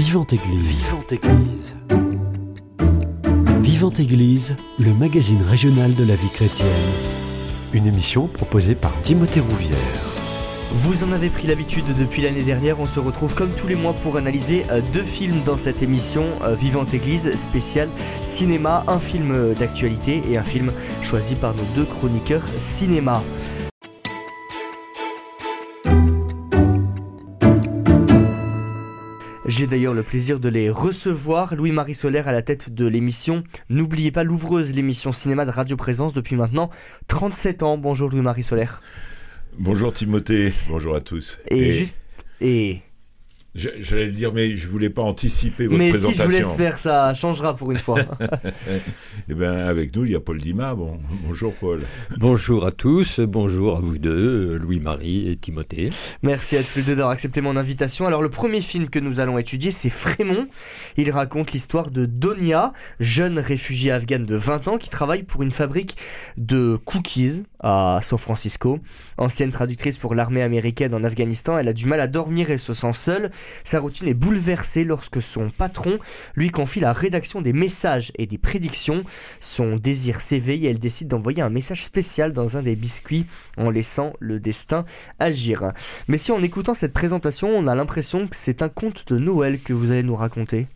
Vivante Église. Vivante Église. Vivante Église, le magazine régional de la vie chrétienne. Une émission proposée par Timothée Rouvière. Vous en avez pris l'habitude depuis l'année dernière, on se retrouve comme tous les mois pour analyser euh, deux films dans cette émission euh, Vivante Église spéciale cinéma, un film euh, d'actualité et un film choisi par nos deux chroniqueurs cinéma. J'ai d'ailleurs le plaisir de les recevoir. Louis-Marie Solaire à la tête de l'émission. N'oubliez pas l'ouvreuse, l'émission cinéma de Radio Présence depuis maintenant 37 ans. Bonjour Louis-Marie Solaire. Bonjour Timothée, bonjour à tous. Et, juste. Et J'allais le dire, mais je voulais pas anticiper votre mais présentation. Mais si je vous laisse faire, ça changera pour une fois. eh bien, avec nous, il y a Paul Dima. Bon, bonjour Paul. Bonjour à tous, bonjour à vous deux, Louis-Marie et Timothée. Merci à tous les deux d'avoir accepté mon invitation. Alors, le premier film que nous allons étudier, c'est Frémont. Il raconte l'histoire de Donia, jeune réfugiée afghane de 20 ans qui travaille pour une fabrique de cookies à San Francisco. Ancienne traductrice pour l'armée américaine en Afghanistan, elle a du mal à dormir et se sent seule. Sa routine est bouleversée lorsque son patron lui confie la rédaction des messages et des prédictions. Son désir s'éveille et elle décide d'envoyer un message spécial dans un des biscuits en laissant le destin agir. Mais si en écoutant cette présentation, on a l'impression que c'est un conte de Noël que vous allez nous raconter.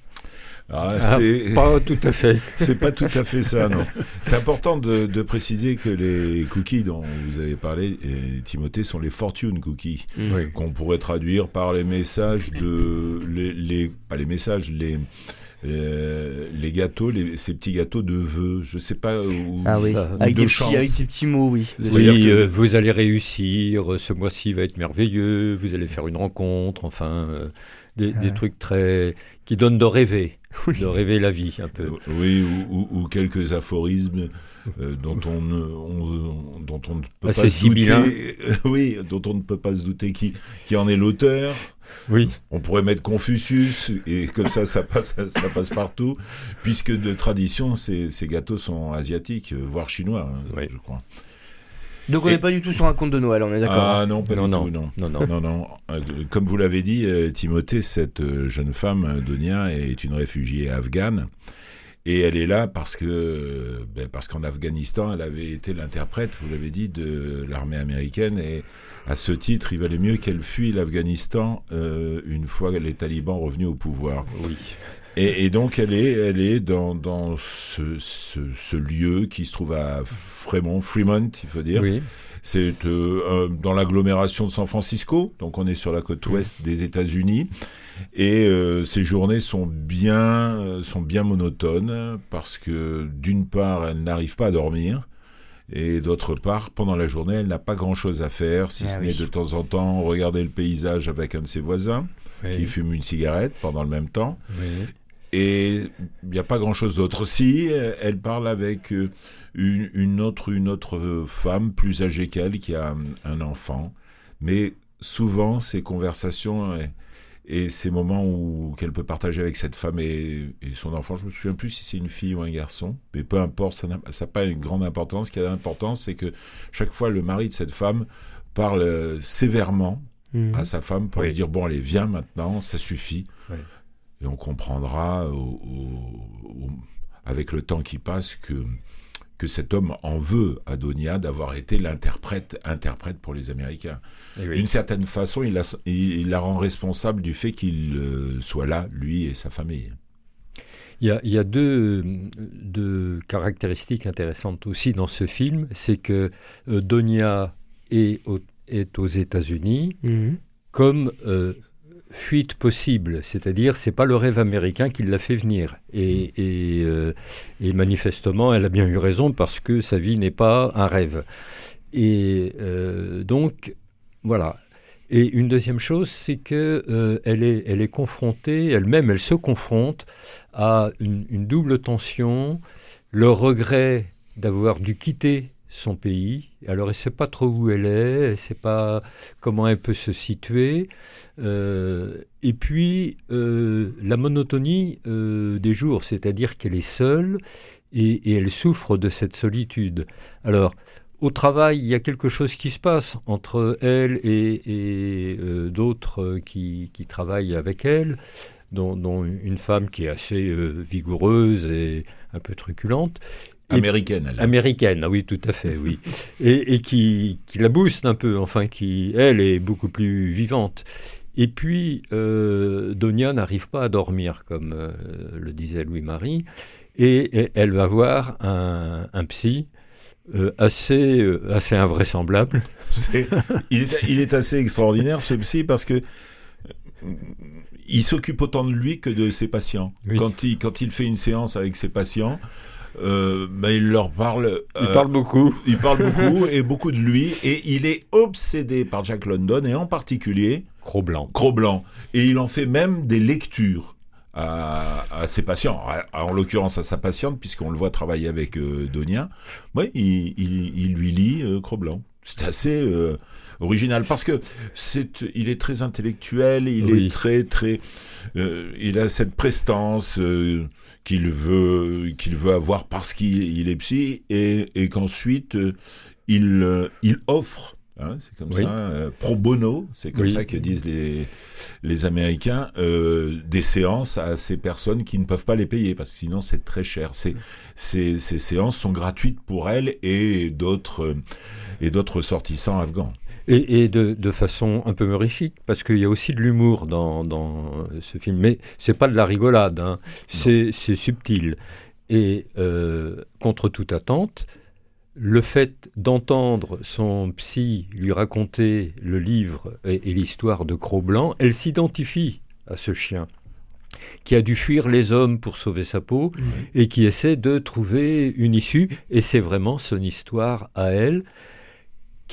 Ah, ah, pas tout à fait. c'est pas tout à fait ça, non. C'est important de, préciser que les cookies dont vous avez parlé, et Timothée, sont les fortune cookies, mm. qu'on pourrait traduire par les messages de, les, pas les messages, les euh, les gâteaux, les, ces petits gâteaux de vœux, je sais pas où. Ah oui, avec, des petits, avec, des petits, mots, oui. Oui, euh, vous allez réussir, ce mois-ci va être merveilleux, vous allez faire une rencontre, enfin, euh, des, des, trucs très qui donnent de rêver de rêver la vie un peu. Oui, ou, quelques aphorismes euh, dont, on, dont on ne peut pas se douter. oui, dont on ne peut pas se douter qui, qui en est l'auteur. Oui. On pourrait mettre Confucius et comme ça, ça passe, ça passe partout, puisque de tradition, ces, ces gâteaux sont asiatiques, euh, voire chinois, hein, je crois. Donc on n'est pas du tout sur un conte de Noël, on est d'accord Ah non, pas du tout, non. Non, non, non. Euh, comme vous l'avez dit, euh, Timothée, cette euh, jeune femme, Donia, est une réfugiée afghane. Et elle est là parce que ben, parce qu'en Afghanistan, elle avait été l'interprète, vous l'avez dit, de l'armée américaine. Et à ce titre, il valait mieux qu'elle fuit l'Afghanistan une fois les talibans revenus au pouvoir. Oui. Et, donc elle est, elle est dans, dans ce, ce, lieu qui se trouve à Fremont, Fremont, il faut dire. Oui. C'est euh, dans l'agglomération de San Francisco, donc on est sur la côte ouest des États-Unis. Et euh, ces journées sont bien, euh, sont bien monotones parce que d'une part, elle n'arrive pas à dormir. Et d'autre part, pendant la journée, elle n'a pas grand-chose à faire, si ah ce n'est de temps en temps regarder le paysage avec un de ses voisins, qui fume une cigarette pendant le même temps. Oui. Et il n'y a pas grand-chose d'autre. aussi. elle parle avec euh, une, autre, une autre femme plus âgée qu'elle qui a un enfant. Mais souvent, ces conversations et, ces moments où qu'elle peut partager avec cette femme et, son enfant, je me souviens plus si c'est une fille ou un garçon, mais peu importe, ça n'a pas une grande importance. Ce qui a d'importance, c'est que chaque fois, le mari de cette femme parle euh, sévèrement mmh. à sa femme pour lui dire bon allez viens maintenant ça suffit et on comprendra avec le temps qui passe que, que cet homme en veut à Donia d'avoir été l'interprète interprète pour les Américains. Eh D'une certaine façon, il la, il la, rend responsable du fait qu'il euh, soit là, lui et sa famille. Il y a, il y a deux, deux, caractéristiques intéressantes aussi dans ce film. C'est que euh, Donia est, est aux États-Unis mhm. comme euh, fuite possible, c'est-à-dire c'est pas le rêve américain qui l'a fait venir. Et, euh, et, manifestement, elle a bien eu raison parce que sa vie n'est pas un rêve. Et euh, donc, voilà. Et une deuxième chose, c'est que euh, elle, est, elle est confrontée, elle-même, elle se confronte à une, une double tension, le regret d'avoir dû quitter son pays. Alors, elle ne sait pas trop où elle est, elle ne sait pas comment elle peut se situer. Euh, et puis, euh, la monotonie euh, des jours, c'est-à-dire qu'elle est seule et, elle souffre de cette solitude. Alors, au travail, il y a quelque chose qui se passe entre elle et, d'autres qui, qui, travaillent avec elle. dont, une femme qui est assez vigoureuse et un peu truculente. Américaine, elle. Américaine, ah oui, tout à fait, oui. et, qui, qui, la booste un peu, enfin, qui, elle, est beaucoup plus vivante. Et puis, Donia n'arrive pas à dormir, comme le disait Louis-Marie, et, elle va voir un, un psy euh, assez, euh, assez invraisemblable. il, est, il, est, assez extraordinaire ce psy parce que euh, il s'occupe autant de lui que de ses patients. Quand, il, quand il fait une séance avec ses patients, bah, il leur parle. il parle beaucoup. Il parle beaucoup et beaucoup de lui. Et il est obsédé par Jack London et en particulier. Cro-Blanc. Cro-Blanc. Et il en fait même des lectures à, ses patients, en l'occurrence à sa patiente, puisqu'on le voit travailler avec euh, Donia, ouais, il, lui lit euh, Cro-Blanc. C'est assez euh, original parce que c'est, il est très intellectuel, il est très très, il a cette prestance qu'il veut qu'il veut avoir parce qu'il est psy et, et qu'ensuite il il offre Hein, c'est comme ça, euh, pro bono, c'est comme ça que disent les, les Américains, euh, des séances à ces personnes qui ne peuvent pas les payer, parce que sinon c'est très cher. Ces, ces, ces, séances sont gratuites pour elles et d'autres, et d'autres ressortissants afghans. Et, et de, de, façon un peu morifique, parce qu'il y a aussi de l'humour dans, dans, ce film, mais c'est pas de la rigolade, hein. c'est subtil. Et euh, contre toute attente, le fait d'entendre son psy lui raconter le livre et, l'histoire de Cro-Blanc, elle s'identifie à ce chien qui a dû fuir les hommes pour sauver sa peau et qui essaie de trouver une issue. Et c'est vraiment son histoire à elle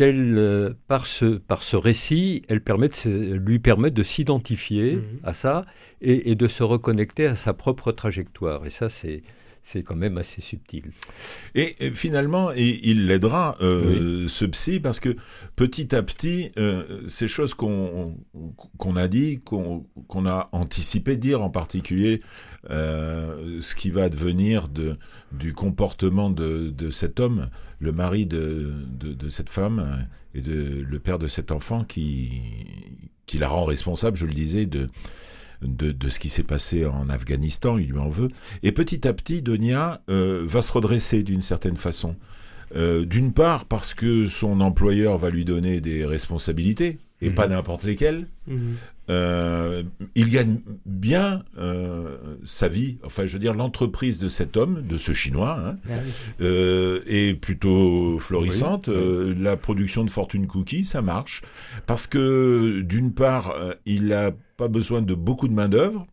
qu'elle, euh, par, ce, par ce récit, elle permet lui permet de s'identifier mhm. à ça et, de se reconnecter à sa propre trajectoire. Et ça, c'est c'est quand même assez subtil. Et, finalement, il l'aidera, euh, ce psy, parce que petit à petit, euh, ces choses qu'on a dit, qu'on a anticipé dire, en particulier euh, ce qui va devenir de, du comportement de, cet homme, le mari de, cette femme et de, le père de cet enfant qui, qui la rend responsable, je le disais, de, de, ce qui s'est passé en Afghanistan, il lui en veut. Et petit à petit, Donia euh, va se redresser d'une certaine façon. Euh, d'une part parce que son employeur va lui donner des responsabilités, et pas mhm. n'importe lesquelles. Mhm. Euh, il gagne bien sa vie, enfin je veux dire l'entreprise de cet homme, de ce Chinois, hein, ah est plutôt florissante. la production de Fortune Cookie, ça marche, parce que d'une part, il a pas besoin de beaucoup de main-d'œuvre.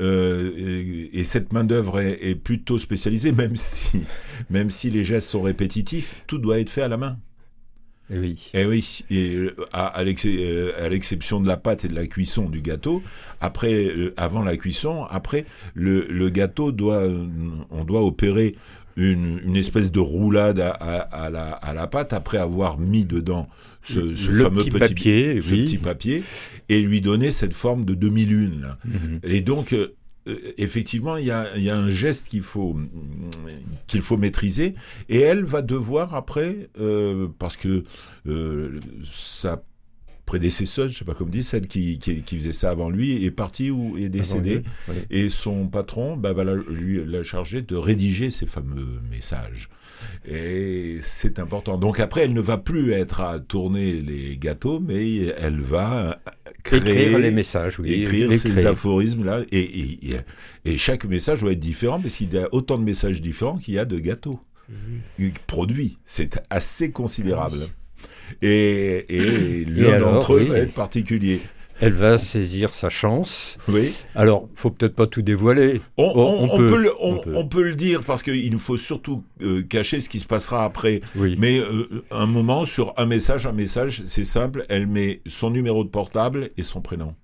Euh, et, cette main-d'œuvre est, plutôt spécialisée, même si, même si les gestes sont répétitifs, tout doit être fait à la main. Et eh oui. Et eh oui. Et euh, à, euh, à l'exception de la pâte et de la cuisson du gâteau, après, avant la cuisson, après, le, le, gâteau doit, on doit opérer une, une espèce de roulade à, à, la, à la pâte après avoir mis dedans ce, fameux petit, papier, ce petit papier, et lui donner cette forme de demi-lune. Mhm. Et donc, euh, euh, effectivement, il y a, un geste qu'il faut, faut maîtriser, et elle va devoir après, euh, parce que sa prédécesseuse, je sais pas comment dire, celle qui, qui, faisait ça avant lui, est partie ou est décédée, et son patron bah, va lui la charger de rédiger ces fameux messages. Et c'est important. Donc après, elle ne va plus être à tourner les gâteaux, mais elle va créer écrire les messages, oui, écrire ces aphorismes-là. Et, et, chaque message doit être différent, parce qu'il y a autant de messages différents qu'il y a de gâteaux mhm. produits. C'est assez considérable. Et, et l'un d'entre eux va être particulier elle va saisir sa chance. Oui. Alors, faut peut-être pas tout dévoiler. On, peut, le, on, peut, le, dire parce qu'il nous faut surtout euh, cacher ce qui se passera après. Oui. Mais euh, un moment sur un message, un message, c'est simple. Elle met son numéro de portable et son prénom.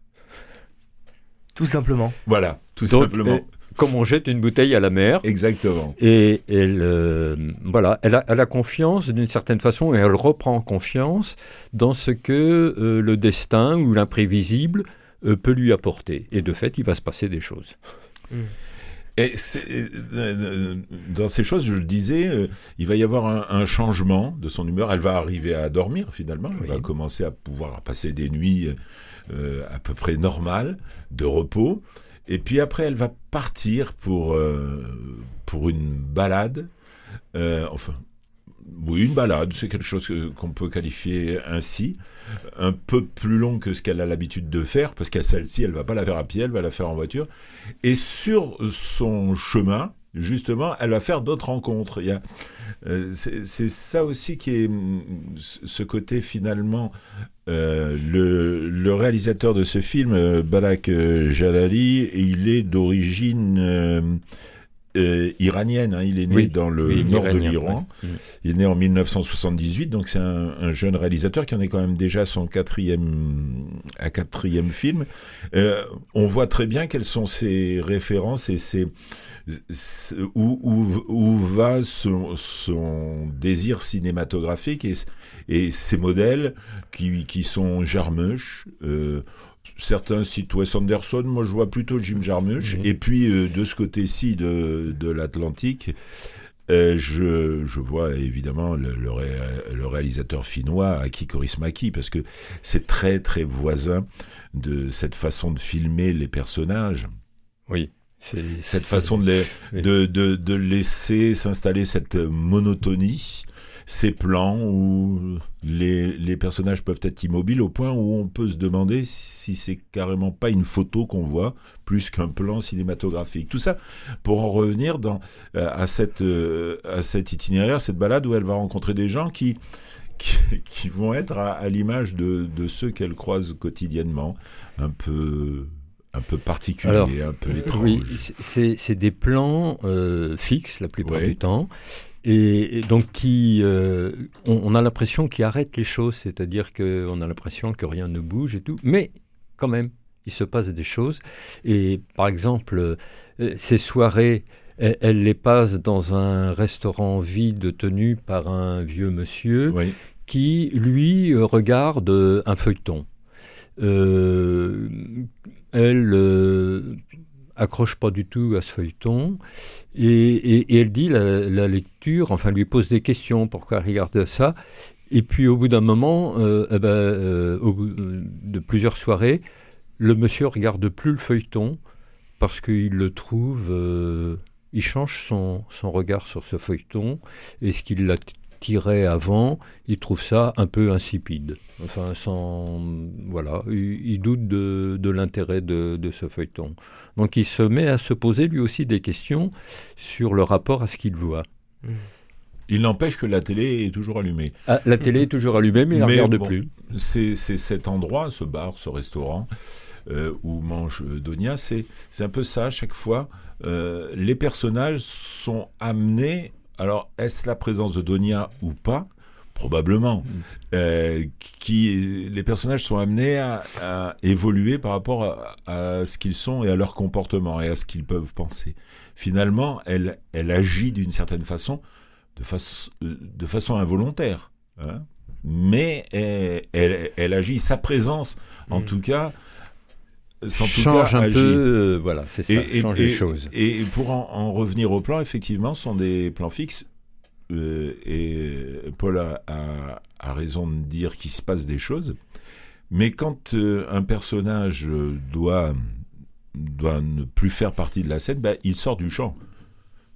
Tout simplement. Voilà, tout simplement comme on jette une bouteille à la mer. Exactement. Et elle, euh, voilà, elle a, confiance d'une certaine façon et elle reprend confiance dans ce que euh, le destin ou l'imprévisible euh, peut lui apporter. Et de fait, il va se passer des choses. Hmm. Et dans ces choses, je le disais, il va y avoir un, changement de son humeur. Elle va arriver à dormir finalement. Elle va commencer à pouvoir passer des nuits à peu près normales de repos. Et puis après, elle va partir pour, euh, pour une balade. Euh, enfin, oui, une balade, c'est quelque chose qu'on peut qualifier ainsi. Un peu plus long que ce qu'elle a l'habitude de faire, parce qu'à celle-ci, elle va pas la faire à pied, elle va la faire en voiture. Et sur son chemin, justement, elle va faire d'autres rencontres. Il y a, euh, c'est ça aussi qui est ce côté finalement. Euh, le, le, réalisateur de ce film, euh, Balak Jalali, il est d'origine iranienne. Hein. il est né dans le nord de l'Iran. Il est né en 1978, donc c'est un, un, jeune réalisateur qui en est quand même déjà son quatrième, à quatrième film. on voit très bien quelles sont ses références et ses où, où, où, va son, son, désir cinématographique et, et ses modèles qui, qui sont Jarmusch. Euh, certains citent Wes Anderson, moi je vois plutôt Jim Jarmusch. Mhm. Et puis euh, de ce côté-ci de, de l'Atlantique, euh, je, je, vois évidemment le, le, ré, le, réalisateur finnois Aki Kaurismäki parce que c'est très très voisin de cette façon de filmer les personnages. Oui. Cette façon de, les, de, de, de, laisser s'installer cette monotonie, ces plans où les, les, personnages peuvent être immobiles au point où on peut se demander si c'est carrément pas une photo qu'on voit plus qu'un plan cinématographique. Tout ça pour en revenir dans, euh, à, cette, euh, à cet itinéraire, cette balade où elle va rencontrer des gens qui, qui, qui vont être à, à l'image de, de ceux qu'elle croise quotidiennement, un peu un peu particulier, un peu étrange. Oui, c'est des plans euh, fixes la plupart du temps. Et, donc qui, euh, on, a l'impression qu'ils arrêtent les choses, c'est-à-dire qu'on a l'impression que rien ne bouge et tout, mais quand même, il se passe des choses. Et par exemple, euh, ces soirées, elle, les passe dans un restaurant vide tenu par un vieux monsieur qui, lui, regarde un feuilleton. Euh, elle euh, accroche pas du tout à ce feuilleton et, elle dit la, lecture, enfin lui pose des questions, pourquoi elle regarde ça? Et puis au bout d'un moment, euh, eh ben, euh, au bout de plusieurs soirées, le monsieur regarde plus le feuilleton parce qu'il le trouve, il change son, son, regard sur ce feuilleton et ce qu'il l'a tirait avant, il trouve ça un peu insipide. Enfin, sans, voilà, il, doute de, de l'intérêt de, de, ce feuilleton. Donc il se met à se poser lui aussi des questions sur le rapport à ce qu'il voit. Mmh. Il n'empêche que la télé est toujours allumée. Ah, la télé est toujours allumée, mais il ne regarde plus. C'est cet endroit, ce bar, ce restaurant, euh, où mange Donia, c'est un peu ça, à chaque fois. Euh, les personnages sont amenés alors, est-ce la présence de Donia ou pas? Probablement. Mm. Euh, qui, les personnages sont amenés à, évoluer par rapport à, ce qu'ils sont et à leur comportement et à ce qu'ils peuvent penser. Finalement, elle, elle agit d'une certaine façon, de, de façon involontaire. Hein. mais elle, elle, agit, sa présence, en mm. tout cas, change un peu, euh, voilà, c'est ça, et, change les choses. Et pour en, revenir au plan, effectivement, ce sont des plans fixes. Euh, et Paul a, a, raison de dire qu'il se passe des choses. Mais quand euh, un personnage doit, doit ne plus faire partie de la scène, ben, il sort du champ.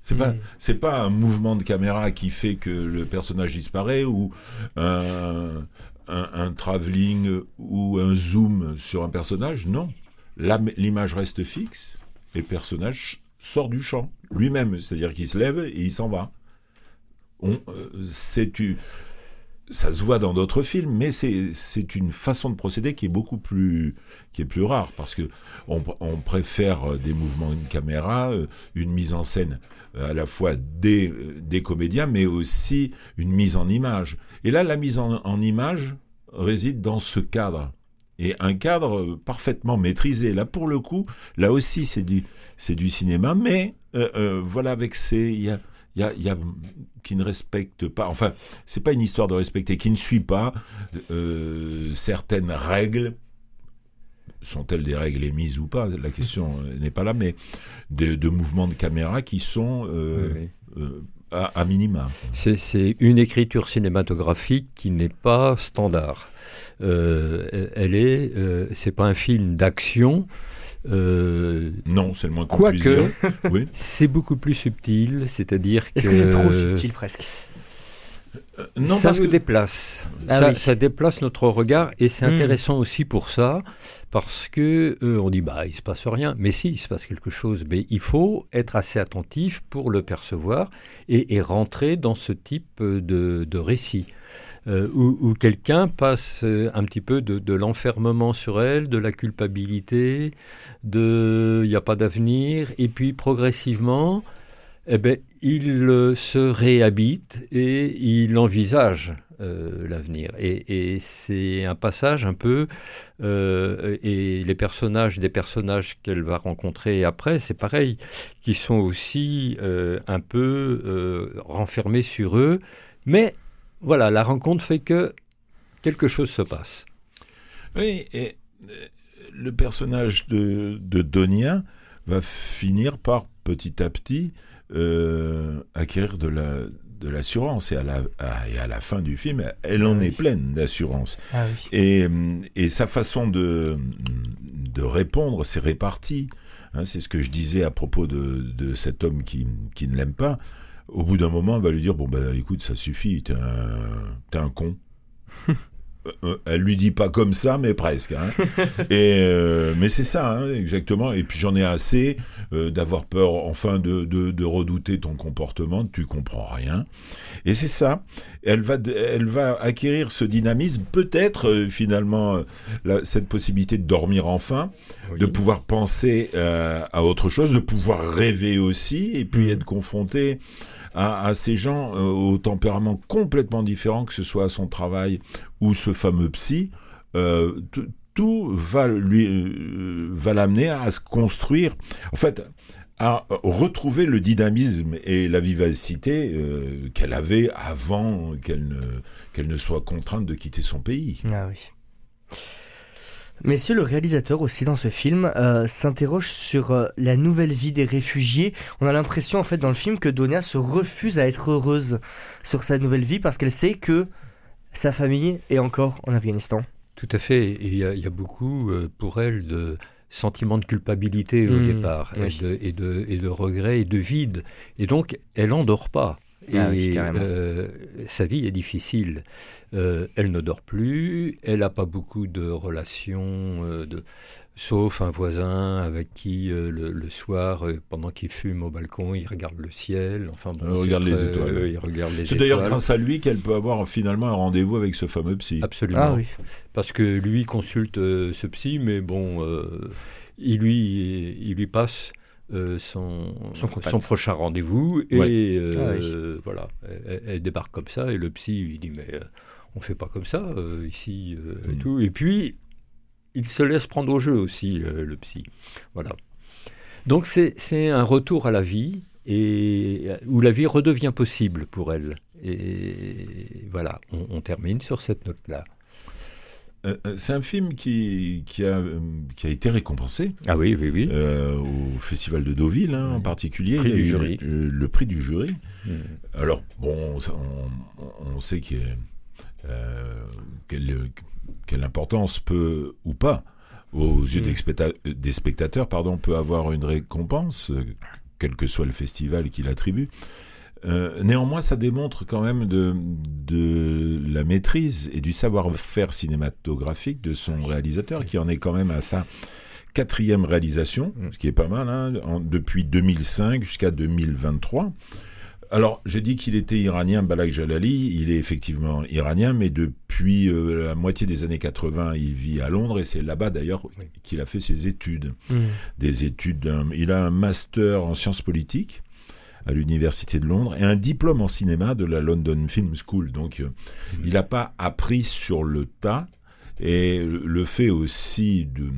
C'est pas hmm. c'est pas un mouvement de caméra qui fait que le personnage disparaît ou un, un, un travelling ou un zoom sur un personnage. Non, l'image reste fixe et le personnage sort du champ lui-même, c'est-à-dire qu'il se lève et il s'en va. On, euh, ça se voit dans d'autres films, mais c'est une façon de procéder qui est beaucoup plus, rare, parce que on, préfère des mouvements de caméra, euh, une mise en scène euh, à la fois des, comédiens, mais aussi une mise en image. Et là, la mise en image réside dans ce cadre et un cadre parfaitement maîtrisé. Là, pour le coup, là aussi, c'est du, c'est du cinéma, mais euh, euh, voilà, avec ces. Il y a, y a, y a, qui ne respecte pas, enfin, c'est pas une histoire de respecter, qui ne suit pas euh, certaines règles. Sont-elles des règles émises ou pas? La question n'est pas là, mais de, de, mouvements de caméra qui sont À, minima. C'est une écriture cinématographique qui n'est pas standard. Euh, elle est, euh, c'est pas un film d'action. Euh, non, c'est le moins Quoique, oui. c'est beaucoup plus subtil, c'est-à-dire que. Est-ce que c'est trop subtil presque? Euh, non, ça nous déplace. Ah ça, déplace notre regard et c'est hmm. intéressant aussi pour ça parce que euh, on dit bah il se passe rien, mais si il se passe quelque chose, mais il faut être assez attentif pour le percevoir et, rentrer dans ce type de, récit. Euh, où, quelqu'un passe un petit peu de, l'enfermement sur elle, de la culpabilité, de il n'y a pas d'avenir, et puis progressivement, eh ben, il euh, se réhabite et il envisage euh, l'avenir. Et, c'est un passage un peu, euh, et les personnages, des personnages qu'elle va rencontrer après, c'est pareil, qui sont aussi un peu renfermés sur eux. Mais voilà, la rencontre fait que quelque chose se passe. Oui, et le personnage de Donia va finir par petit à petit euh, acquérir de la de l'assurance. Et à la et à la fin du film elle en ah est pleine d'assurance. Ah et, et sa façon de de répondre c'est réparti. Hein, c'est ce que je disais à propos de, de cet homme qui, qui ne l'aime pas. Au bout d'un moment elle va lui dire bon ben écoute ça suffit t'es un, un con elle lui dit pas comme ça, mais presque. Hein. Et euh, mais c'est ça, hein, exactement. Et puis j'en ai assez d'avoir peur, enfin, de, de, redouter ton comportement. Tu comprends rien. Et c'est ça. Elle va, elle va acquérir ce dynamisme, peut-être finalement cette possibilité de dormir enfin, de pouvoir penser à autre chose, de pouvoir rêver aussi, et puis mmh. être confronté à, ces gens euh, au tempérament complètement différent, que ce soit à son travail ou ce fameux psy. Euh, tout va lui euh, va l'amener à se construire. En fait, à retrouver le dynamisme et la vivacité qu'elle avait avant qu'elle ne, qu'elle ne soit contrainte de quitter son pays. Ah oui. Messieurs, le réalisateur aussi dans ce film euh, s'interroge sur euh, la nouvelle vie des réfugiés. On a l'impression en fait dans le film que Donia se refuse à être heureuse sur sa nouvelle vie parce qu'elle sait que sa famille est encore en Afghanistan. Tout à fait. Et il y, a beaucoup euh, pour elle de sentiments de culpabilité au mmh. départ et, de, et, de, et de regret et de vide. Et donc elle n'endort pas. Ah et euh, sa vie est difficile. Euh, elle ne dort plus, elle n'a pas beaucoup de relations, euh, de, sauf un voisin avec qui le, soir, pendant qu'il fume au balcon, il regarde le ciel. Enfin, il regarde les étoiles. il regarde les C'est d'ailleurs grâce à lui qu'elle peut avoir finalement un rendez-vous avec ce fameux psy. Absolument. Ah, oui. Parce que lui consulte ce psy, mais bon, il lui, il lui passe euh, son, son, prochain rendez-vous et euh, ah voilà, elle, débarque comme ça et le psy lui dit mais euh, on fait pas comme ça ici et mm. tout. Et puis il se laisse prendre au jeu aussi le psy. Voilà. Donc c'est un retour à la vie et où la vie redevient possible pour elle. Et voilà. On termine sur cette note là euh, euh, c'est un film qui, qui, a, qui a été récompensé. Ah oui, oui, oui. Euh, au Festival de Deauville, hein, en particulier. Prix du jury. Le, prix du jury. Hmm. Alors, bon, on, sait quelle, quelle importance peut, ou pas, aux yeux des, spectateurs, pardon, peut avoir une récompense, quel que soit le festival qui l'attribue. Euh, néanmoins, ça démontre quand même de, de la maîtrise et du savoir-faire cinématographique de son réalisateur, qui en est quand même à sa quatrième réalisation, mm. ce qui est pas mal, hein, depuis 2005 jusqu'à 2023. Alors, j'ai dit qu'il était iranien, Balak Jalali, il est effectivement iranien, mais depuis euh, la moitié des années 80, il vit à Londres, et c'est là-bas d'ailleurs qu'il a fait ses études. Mm. Des études, il a un master en sciences politiques, à l'université de Londres et un diplôme en cinéma de la London Film School. Donc, euh, mmh. il n'a pas appris sur le tas. Et le fait aussi de,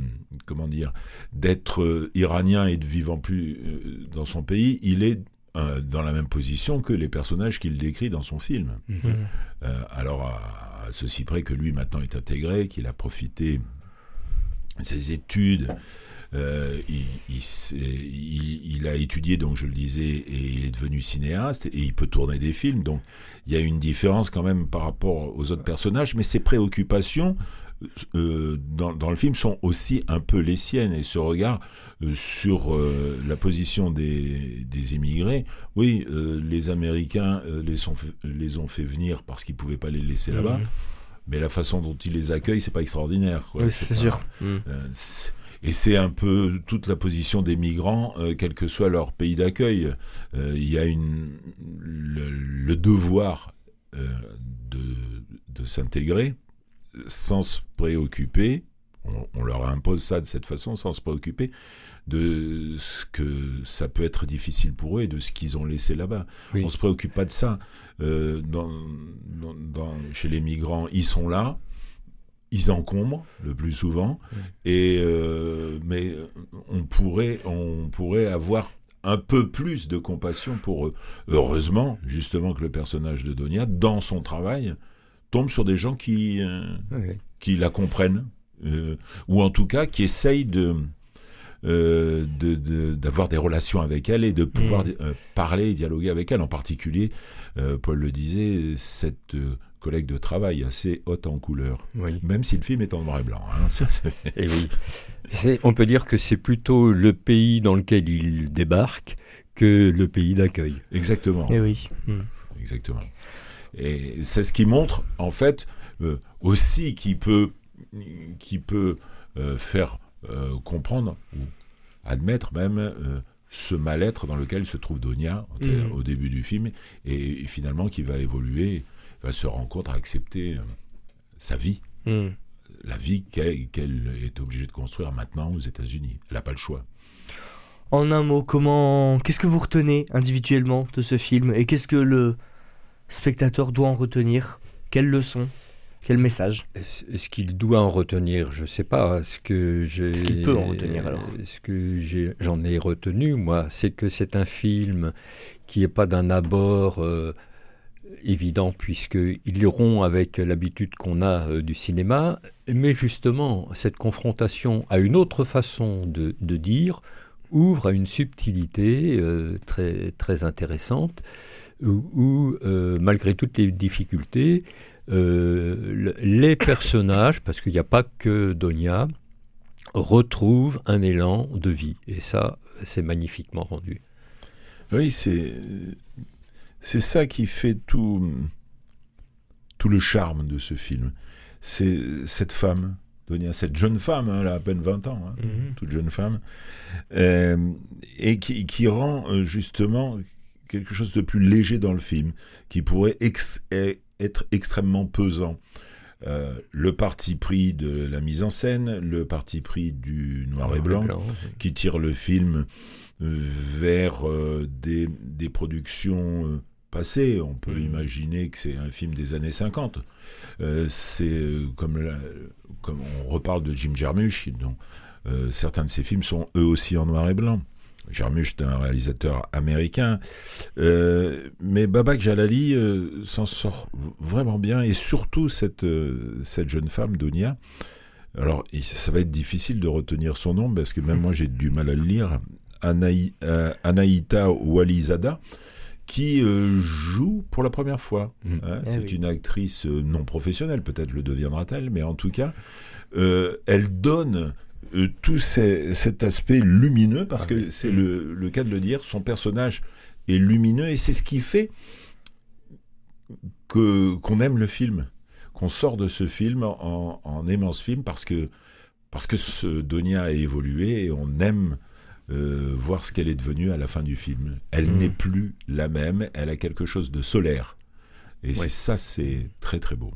comment dire, d'être euh, iranien et de vivre en plus euh, dans son pays, il est dans la même position que les personnages qu'il décrit dans son film. Mmh. alors, à, ceci près que lui maintenant est intégré, qu'il a profité de ses études Euh, il, il, a étudié, donc je le disais, et il est devenu cinéaste, et il peut tourner des films. Donc il y a une différence quand même par rapport aux autres personnages, mais ses préoccupations euh, dans, dans, le film sont aussi un peu les siennes et ce regard euh, sur euh, la position des, des immigrés. Oui, les Américains les, sont, les ont fait venir parce qu'ils pouvaient pas les laisser là-bas, mmh. mais la façon dont ils les accueillent, c'est pas extraordinaire. Oui, c'est sûr. Mmh. Et c'est un peu toute la position des migrants, quel que soit leur pays d'accueil. Il y a une, le, le devoir de, de s'intégrer sans se préoccuper, on, leur impose ça de cette façon, sans se préoccuper de ce que ça peut être difficile pour eux et de ce qu'ils ont laissé là-bas. On ne se préoccupe pas de ça. Euh, dans, chez les migrants, ils sont là, ils encombrent le plus souvent, et, euh, mais on pourrait, on pourrait avoir un peu plus de compassion pour eux. Heureusement, justement, que le personnage de Donia, dans son travail, tombe sur des gens qui, euh, qui la comprennent, euh, ou en tout cas qui essayent de euh, d'avoir des relations avec elle et de pouvoir mm. parler et dialoguer avec elle. En particulier, Paul le disait, cette collègue de travail assez haute en couleur, même si le film est en noir et blanc. Hein. et oui. On peut dire que c'est plutôt le pays dans lequel il débarque que le pays d'accueil. Exactement. Et oui. Mm. Exactement. Et c'est ce qui montre, en fait, euh, aussi qui peut, qui peut euh, faire euh, comprendre, ou admettre même, ce mal-être dans lequel se trouve Donia mm. au début du film, et, finalement qui va évoluer, va se rendre compte à accepter sa vie. Mm. La vie qu'elle est obligée de construire maintenant aux États-Unis. Elle n'a pas le choix. En un mot, comment, qu'est-ce que vous retenez individuellement de ce film et qu'est-ce que le, spectateur doit en retenir? Quelle leçon quel message? Est-ce qu'il doit en retenir? Je ne sais pas. Ce que j'ai, ce qu'il peut en retenir alors? Ce que j'en ai, retenu, moi, c'est que c'est un film qui n'est pas d'un abord euh, évident, puisqu'il rompt avec l'habitude qu'on a euh, du cinéma, mais justement, cette confrontation à une autre façon de, dire ouvre à une subtilité euh, très, très intéressante où, euh, malgré toutes les difficultés, euh, les personnages, parce qu'il n'y a pas que Donia, retrouvent un élan de vie. Et ça, c'est magnifiquement rendu. Oui, c'est c'est ça qui fait tout tout le charme de ce film. C'est cette femme, Donia, cette jeune femme, hein, elle a à peine 20 ans, hein, mhm. toute jeune femme, euh, et qui, qui, rend justement quelque chose de plus léger dans le film, qui pourrait être extrêmement pesant. Euh, le parti pris de la mise en scène, le parti pris du noir, et blanc, qui tire le film vers euh, des, des, productions euh, passées. On peut mm. imaginer que c'est un film des années 50. c'est comme, comme on reparle de Jim Jarmusch, dont certains de ses films sont eux aussi en noir et blanc. Jarmusch est un réalisateur américain, euh, mais Babak Jalali euh, s'en sort vraiment bien, et surtout cette, euh, cette jeune femme, Donia. Alors, ça va être difficile de retenir son nom, parce que même moi j'ai du mal à le lire. Anaï, Anaïta Walizada, qui joue pour la première fois. Mmh. Hein. Eh c'est une actrice non professionnelle, peut-être le deviendra-t-elle, mais en tout cas, elle donne euh, tout cet aspect lumineux, parce ah que c'est mm. le, cas de le dire, son personnage est lumineux et c'est ce qui fait que qu'on aime le film, qu'on sort de ce film en, aimant ce film parce que parce que ce Donia a évolué et on aime euh, voir ce qu'elle est devenue à la fin du film. Elle mm. n'est plus la même, elle a quelque chose de solaire. Et ça, c'est très très beau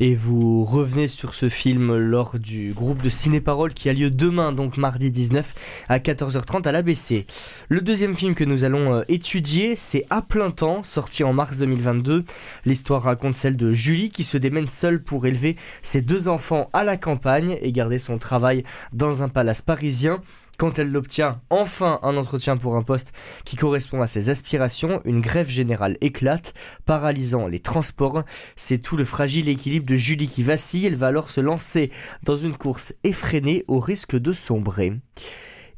et vous revenez sur ce film lors du groupe de ciné-parole qui a lieu demain, donc mardi 19 à 14h30 à l'ABC. Le deuxième film que nous allons euh, étudier, c'est À plein temps, sorti en mars 2022. L'histoire raconte celle de Julie qui se démène seule pour élever ses deux enfants à la campagne et garder son travail dans un palace parisien. Quand elle l'obtient, enfin un entretien pour un poste qui correspond à ses aspirations, une grève générale éclate, paralysant les transports. C'est tout le fragile équilibre de Julie qui vacille. Elle va alors se lancer dans une course effrénée au risque de sombrer.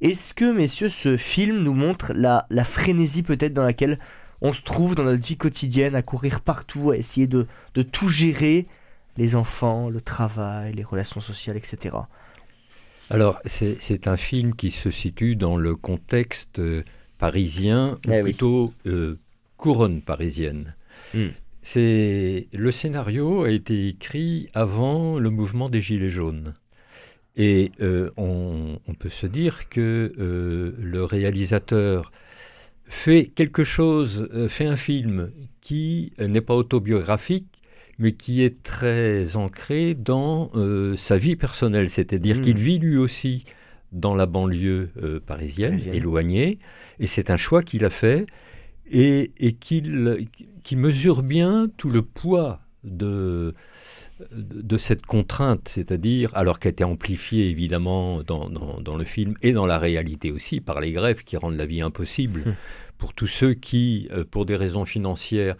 Est-ce que, messieurs, ce film nous montre la, frénésie peut-être dans laquelle on se trouve dans notre vie quotidienne à courir partout, à essayer de tout gérer, les enfants, le travail, les relations sociales, etc. Alors, c'est un film qui se situe dans le contexte euh, parisien, ou Eh oui. plutôt euh, couronne parisienne. Hmm. C'est le scénario a été écrit avant le mouvement des Gilets jaunes. Et euh, on, on peut se dire que euh, le réalisateur fait quelque chose, fait un film qui n'est pas autobiographique, mais qui est très ancré dans euh, sa vie personnelle. C'est-à-dire Mm. qu'il vit lui aussi dans la banlieue euh, parisienne, Parisienne. éloignée, et c'est un choix qu'il a fait, et, et qu'il qui mesure bien tout le poids de, cette contrainte, c'est-à-dire, alors qu'elle était amplifiée évidemment dans, dans- dans le film et dans la réalité aussi par les grèves qui rendent la vie impossible Hmm. pour tous ceux qui, euh, pour des raisons financières,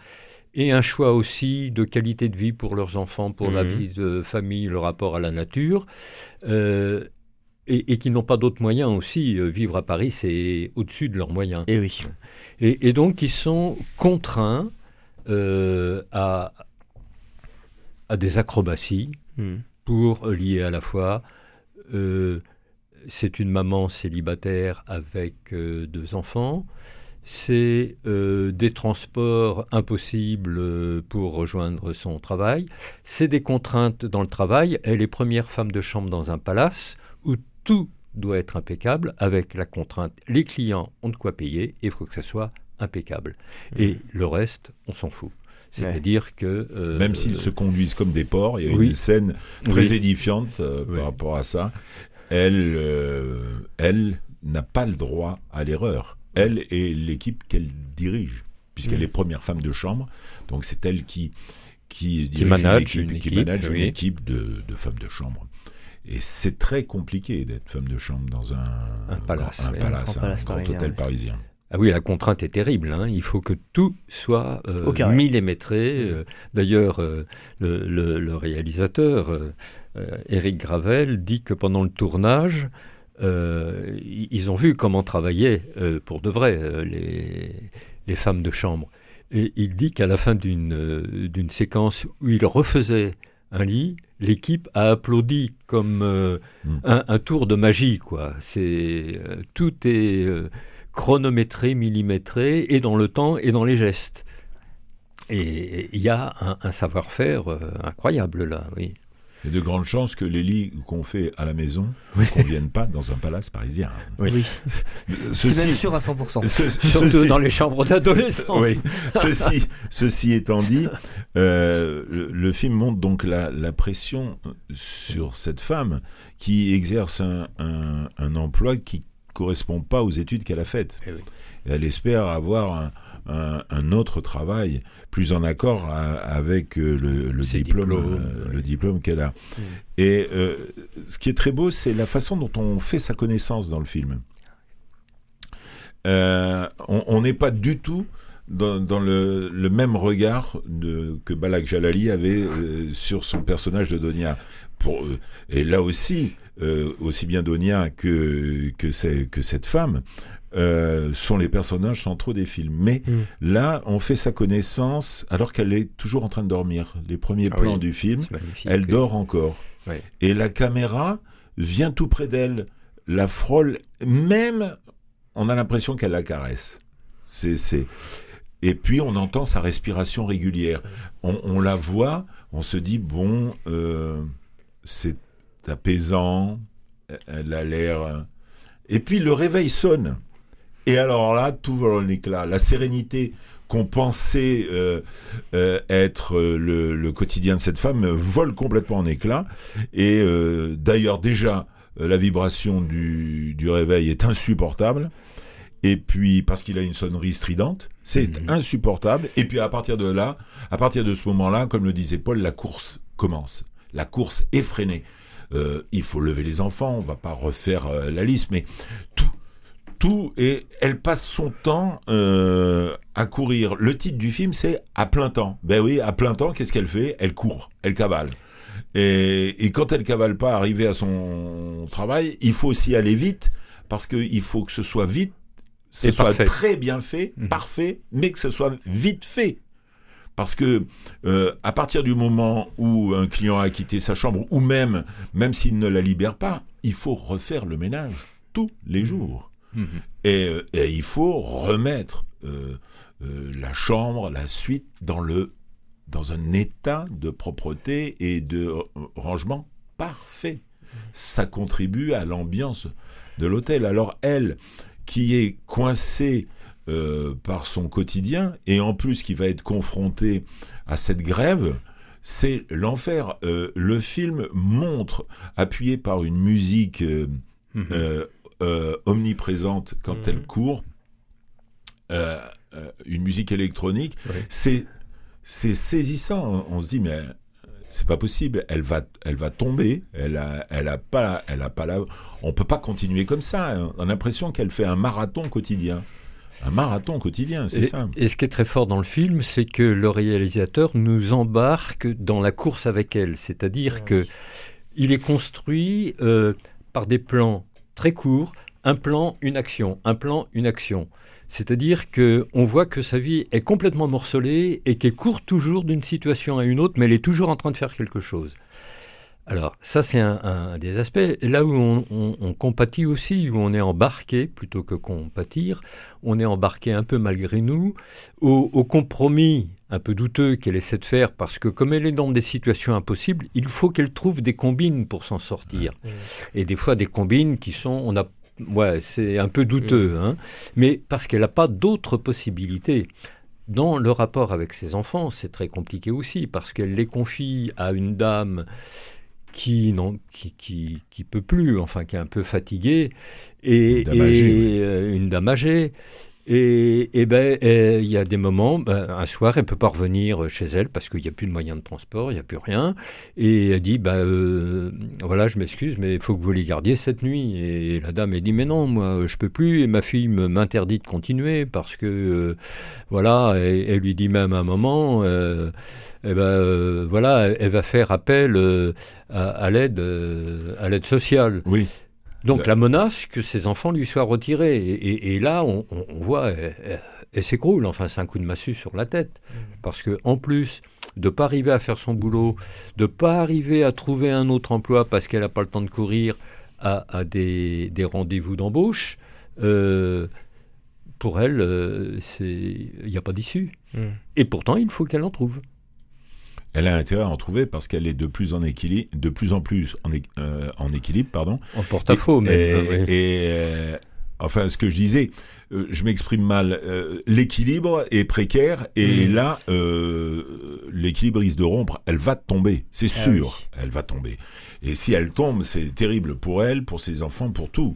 et un choix aussi de qualité de vie pour leurs enfants, pour la Mhm. vie de famille, le rapport à la nature, euh, et, et qui n'ont pas d'autres moyens aussi. Euh, Vivre à Paris, c'est au-dessus de leurs moyens. Et oui. Et, et donc, ils sont contraints euh, à, à des acrobaties Hmm. pour lier à la fois. euh, c'est une maman célibataire avec deux enfants. C'est euh, des transports impossibles euh, pour rejoindre son travail. C'est des contraintes dans le travail. Elle est première femme de chambre dans un palace où tout doit être impeccable avec la contrainte. Les clients ont de quoi payer et il faut que ça soit impeccable. Et le reste, on s'en fout. C'est-à-dire que... euh, Même s'ils se conduisent comme des porcs, il y a oui. une scène très Oui. édifiante euh, Oui. par rapport à ça. Elle, elle n'a pas le droit à l'erreur. Elle et l'équipe qu'elle dirige, puisqu'elle Mm. est première femme de chambre. Donc c'est elle qui qui, dirige manage une une équipe, qui une équipe de, de femmes de chambre. Et c'est très compliqué d'être femme de chambre dans un, Un palace, un, oui. palace, Un grand un palace grand parisien, hôtel oui. parisien. Ah oui, la contrainte est terrible. hein. Il faut que tout soit euh, Au millimétré. Mm. Euh, D'ailleurs, euh, le, le- le réalisateur, euh, euh, Éric Gravel, dit que pendant le tournage, euh, ils ont vu comment travaillaient euh, pour de vrai euh, les, les femmes de chambre. Et il dit qu'à la fin d'une séquence où il refaisait un lit, l'équipe a applaudi comme Mm. un, un tour de magie. quoi. C'est tout est chronométré, millimétré, et dans le temps et dans les gestes. Et il y a un, un savoir-faire incroyable là, oui. Il y a de grandes chances que les lits qu'on fait à la maison ne conviennent pas dans un palace parisien. Oui. C'est même Ceci, sûr à 100%. ce- Surtout ceci- dans les chambres d'adolescents. oui, ceci, ceci étant dit, euh, le, le film montre donc la, la pression sur cette femme qui exerce un, un- un emploi qui correspond pas aux études qu'elle a faites. Eh oui. Elle espère avoir un, un- un autre travail plus en accord à- avec euh, le, diplôme, diplômes, euh, oui. le diplôme qu'elle a. Mm. Et euh, ce qui est très beau, c'est la façon dont on fait sa connaissance dans le film. Euh, on on n'est pas du tout dans, dans le, le même regard de- que Balak Jalali avait euh, sur son personnage de Donia. Pour, euh, et là aussi, euh, aussi bien Donia que, que, cette femme euh, sont les personnages centraux des films. Mais Mm. là, on fait sa connaissance alors qu'elle est toujours en train de dormir. Les premiers Ah plans oui. du film, elle dort encore. Oui. Et la caméra vient tout près d'elle, la frôle, même on a l'impression qu'elle la caresse. C'est, c'est... Et puis on entend sa respiration régulière. On, on la voit, on se dit, bon, euh, c'est apaisant, elle a l'air... Et puis le réveil sonne. Et alors là, tout vole en éclat. La sérénité qu'on pensait euh, euh, être euh, le, le quotidien de cette femme euh, vole complètement en éclat. Et euh, d'ailleurs, déjà, euh, la vibration du, du réveil est insupportable. Et puis, parce qu'il a une sonnerie stridente, c'est Mhm. insupportable. Et puis, à partir de là, à partir de ce moment-là, comme le disait Paul, la course commence. La course effrénée. il faut lever les enfants, on va pas refaire la liste, mais tout, tout, et elle passe son temps à courir. Le titre du film, c'est À plein temps. Ben oui, à plein temps, qu'est-ce qu'elle fait? Elle court, elle cavale. Et, et, quand elle cavale pas, arriver à son travail, il faut aussi aller vite, parce qu'il faut que ce soit vite, ce soit très bien fait, mhm. parfait, mais que ce soit vite fait. Parce que euh, à partir du moment où un client a quitté sa chambre, ou même, même s'il ne la libère pas, il faut refaire le ménage tous les jours. Mhm. Et, et, il faut remettre euh, euh, la chambre, la suite dans le dans un état de propreté et de rangement parfait. Ça contribue à l'ambiance de l'hôtel. Alors elle, qui est coincée euh, par son quotidien et en plus qui va être confrontée à cette grève, c'est l'enfer. Euh, le film montre, appuyé par une musique euh, mhm. omniprésente quand mhm. elle court, une musique électronique, c'est c'est saisissant. On se dit, mais c'est pas possible. Elle va, elle va tomber. Elle a, elle a pas, elle a pas la. On peut pas continuer comme ça. On a l'impression qu'elle fait un marathon quotidien. Un marathon quotidien, c'est ça. Et ce qui est très fort dans le film, c'est que le réalisateur nous embarque dans la course avec elle. C'est-à-dire qu'il que il est construit euh, par des plans très courts, un plan, une action, un plan, une action. C'est-à-dire qu'on voit que sa vie est complètement morcelée et qu'elle court toujours d'une situation à une autre, mais elle est toujours en train de faire quelque chose. Alors, ça, c'est un, des aspects. Là où on, compatit aussi, où on est embarqué, plutôt que compatir, on est embarqué un peu malgré nous, au, compromis un peu douteux qu'elle essaie de faire, parce que comme elle est dans des situations impossibles, il faut qu'elle trouve des combines pour s'en sortir. Et des fois, des combines qui sont, on a ouais, c'est un peu douteux, hein. mais parce qu'elle n'a pas d'autres possibilités. Dans le rapport avec ses enfants, c'est très compliqué aussi, parce qu'elle les confie à une dame qui non qui, qui, qui, peut plus, enfin qui est un peu fatiguée, et une dame âgée. Et, et ben, il y a des moments, ben, un soir, elle peut pas revenir chez elle parce qu'il n'y a plus de moyens de transport, il n'y a plus rien. Et elle dit, ben, euh, voilà, je m'excuse, mais il faut que vous les gardiez cette nuit. Et la dame, elle dit, mais non, moi, je peux plus. Et ma fille m'interdit de continuer parce que, euh, voilà, elle lui dit même à un moment, euh, eh ben, voilà, elle va faire appel à, à l'aide, à l'aide sociale. Oui. Donc la menace que ses enfants lui soient retirés. Et, là, on, voit, elle, s'écroule. Enfin, c'est un coup de massue sur la tête. Mmh. Parce que en plus de pas arriver à faire son boulot, de pas arriver à trouver un autre emploi parce qu'elle n'a pas le temps de courir à, des, rendez-vous d'embauche, euh, pour elle, euh, il n'y a pas d'issue. Mmh. Et pourtant, il faut qu'elle en trouve elle a intérêt à en trouver parce qu'elle est de plus en équilibre, de plus en plus en, euh, en équilibre, pardon. En porte-à-faux, mais. Et, euh, enfin, ce que je disais, euh, je m'exprime mal. l'équilibre est précaire et hmm. là, l'équilibre risque de rompre. Elle va tomber, c'est ah sûr. Elle va tomber. Et si elle tombe, c'est terrible pour elle, pour ses enfants, pour tout.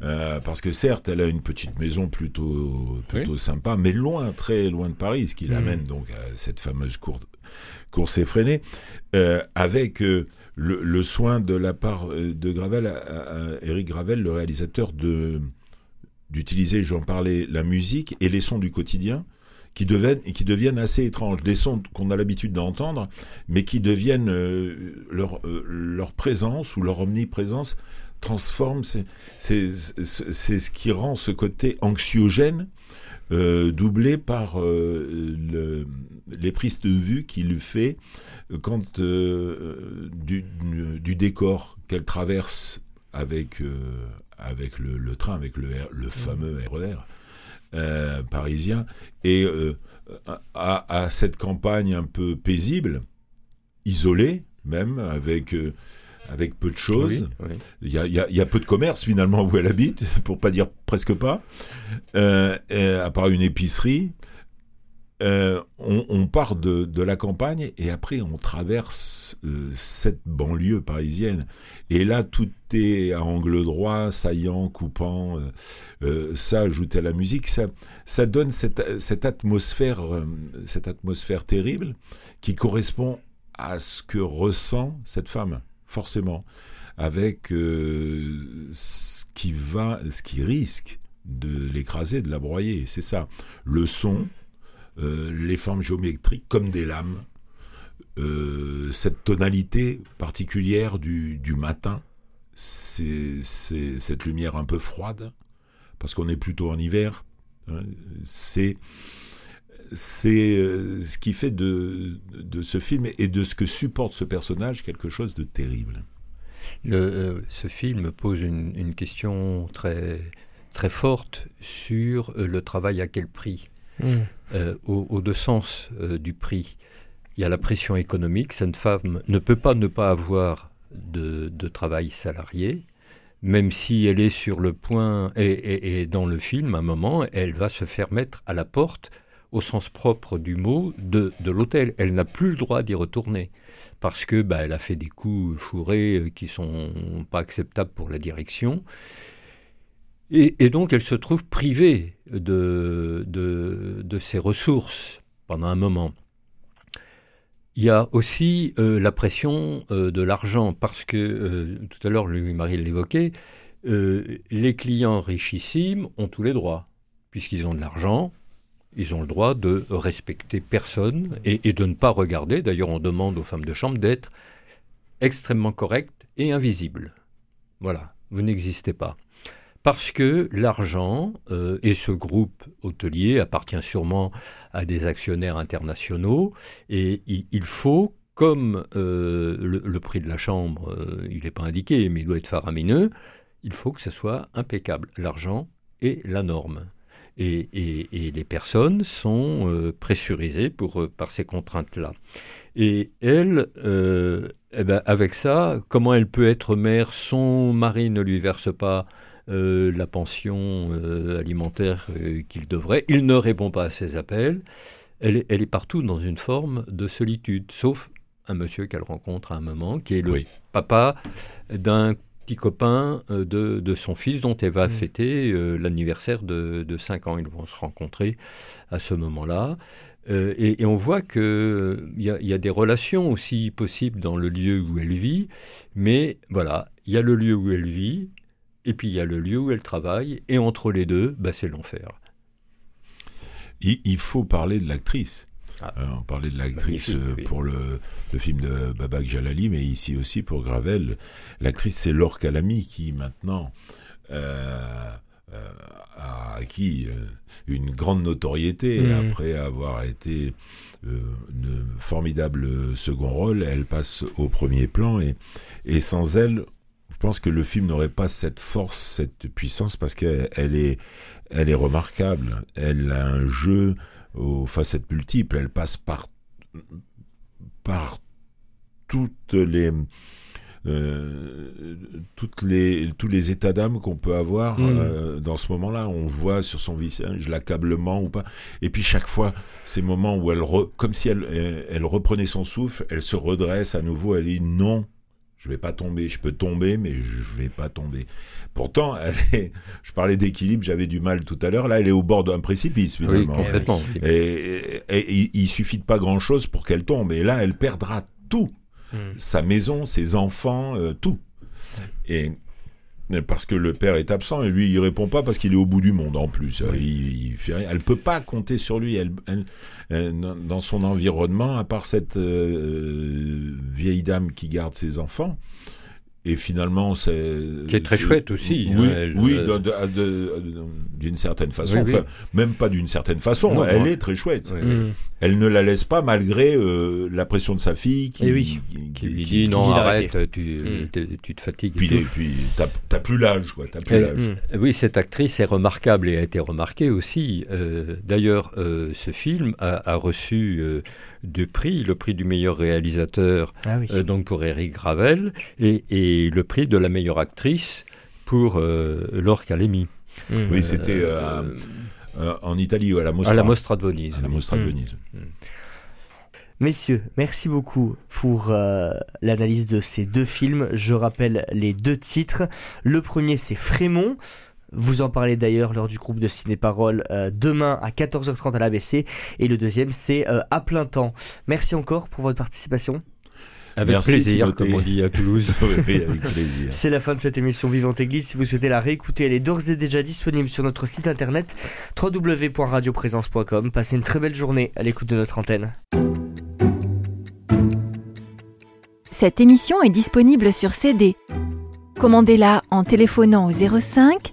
parce que certes, elle a une petite maison plutôt, plutôt sympa, mais loin, très loin de Paris, ce qui hmm. l'amène donc à cette fameuse cour course effrénée, euh, avec euh, le, soin de la part euh, de Gravel, à, Eric Gravel, le réalisateur, de d'utiliser, j'en parlais, la musique et les sons du quotidien qui deviennent, qui deviennent assez étranges. Des sons qu'on a l'habitude d'entendre, mais qui deviennent leur, leur présence ou leur omniprésence transforme. C'est ce qui rend ce côté anxiogène euh, doublé par euh, le, les prises de vue qu'il fait quand euh, du, décor qu'elle traverse avec, avec le, train, avec le, le fameux RER parisien, et à, cette campagne un peu paisible, isolée même, avec avec peu de choses. Il, y a, peu de commerce finalement où elle habite, pour pas dire presque pas, euh, à part une épicerie. Euh, on, part de, la campagne et après on traverse euh, cette banlieue parisienne. Et là, tout est à angle droit, saillant, coupant. ça, ajouté à la musique, ça, ça donne cette, cette, atmosphère, cette atmosphère terrible qui correspond à ce que ressent cette femme forcément. avec ce qui va, ce qui risque de l'écraser, de la broyer. C'est ça. Le son, les formes géométriques comme des lames, cette tonalité particulière du, matin, c'est cette lumière un peu froide, parce qu'on est plutôt en hiver. Hein. c'est euh, ce qui fait de, ce film et de ce que supporte ce personnage quelque chose de terrible. Euh, ce film pose une, question très, très forte sur euh, le travail à quel prix, mmh. deux sens du prix. Il y a la pression économique, cette femme ne peut pas ne pas avoir de, travail salarié, même si elle est sur le point, et, et, dans le film, à un moment, elle va se faire mettre à la porte au sens propre du mot, de, de l'hôtel. Elle n'a plus le droit d'y retourner parce que bah, elle a fait des coups fourrés euh, qui sont pas acceptables pour la direction. Et, donc elle se trouve privée de, ses ressources pendant un moment. Il y a aussi euh, la pression euh, de l'argent, parce que, tout à l'heure, Louis-Marie l'évoquait, les clients richissimes ont tous les droits, puisqu'ils ont de l'argent, ils ont le droit de respecter personne et, de ne pas regarder. D'ailleurs, on demande aux femmes de chambre d'être extrêmement correctes et invisibles. Voilà, vous n'existez pas. Parce que l'argent euh, et ce groupe hôtelier appartient sûrement à des actionnaires internationaux et il, faut, comme euh, le, prix de la chambre, euh, il n'est pas indiqué, mais il doit être faramineux, il faut que ce soit impeccable. L'argent est la norme. Et, les personnes sont pressurisées par ces contraintes-là. Et elle, eh ben, avec ça, comment elle peut être mère? Son mari ne lui verse pas la pension alimentaire qu'il devrait. Il ne répond pas à ses appels. Elle, elle, est partout dans une forme de solitude, sauf un monsieur qu'elle rencontre à un moment, qui est le papa d'un petit copain euh, de, son fils dont elle va mm. fêter euh, l'anniversaire de, de, 5 ans. Ils vont se rencontrer à ce moment-là. Euh, et, on voit qu'il y, y, a des relations aussi possibles dans le lieu où elle vit, mais voilà, il y a le lieu où elle vit, et puis il y a le lieu où elle travaille, et entre les deux, bah, c'est l'enfer. il, faut parler de l'actrice. Ah. Euh, on parlait de l'actrice euh, pour le, film de Babak Jalali, mais ici aussi pour Gravel. L'actrice, c'est Laure Calamy qui maintenant euh, a acquis une grande notoriété mm. après avoir été une formidable second rôle. Elle passe au premier plan et, et sans elle, pense que le film n'aurait pas cette force, cette puissance parce qu'elle est, elle est remarquable. Elle a un jeu aux facettes multiples. Elle passe par, par toutes les, euh, toutes les, tous les états d'âme qu'on peut avoir mm. euh, dans ce moment-là. On voit sur son visage l'accablement ou pas. Et puis chaque fois, ces moments où elle, comme si elle, elle reprenait son souffle, elle se redresse à nouveau, elle dit non, je vais pas tomber. Je peux tomber, mais je vais pas tomber. Pourtant, je parlais d'équilibre, j'avais du mal tout à l'heure. Là, elle est au bord d'un précipice, finalement. Oui, complètement. Et, il, suffit de pas grand-chose pour qu'elle tombe. Et là, elle perdra tout. Hmm. Sa maison, ses enfants, euh, tout. Et parce que le père est absent et lui il répond pas parce qu'il est au bout du monde en plus. Il, fait rien. Elle peut pas compter sur lui. Elle, dans son environnement, à part cette euh, vieille dame qui garde ses enfants, et finalement, c'est. Qui est très chouette aussi. Oui, hein, oui euh, d'une certaine façon. Enfin, même pas d'une certaine façon. elle est très chouette. Mm. Elle ne la laisse pas malgré euh, la pression de sa fille qui, eh qui, lui dit non, arrête, tu, mm. tu, te fatigues. Puis, et puis t'as plus l'âge. Plus mm. Oui, cette actrice est remarquable et a été remarquée aussi. Euh, d'ailleurs, ce film a, a reçu deux prix, le prix du meilleur réalisateur ah euh, donc pour Eric Gravel et, le prix de la meilleure actrice pour euh, Laure Calemi. Mmh. Oui, c'était euh, en Italie ou à la Mostra. À la Mostra de Venise. À la Mostra de mmh. Venise. Mmh. Messieurs, merci beaucoup pour l'analyse de ces deux films. Je rappelle les deux titres. Le premier, c'est Frémont. Vous en parlez d'ailleurs lors du groupe de Ciné-Parole euh, demain à 14h30 à l'ABC. Et le deuxième, c'est euh, à plein temps. Merci encore pour votre participation. Avec plaisir, comme on dit à Toulouse. avec plaisir. C'est la fin de cette émission Vivante Église. Si vous souhaitez la réécouter, elle est d'ores et déjà disponible sur notre site internet www.radioprésence.com. Passez une très belle journée à l'écoute de notre antenne. Cette émission est disponible sur CD. Commandez-la en téléphonant au 05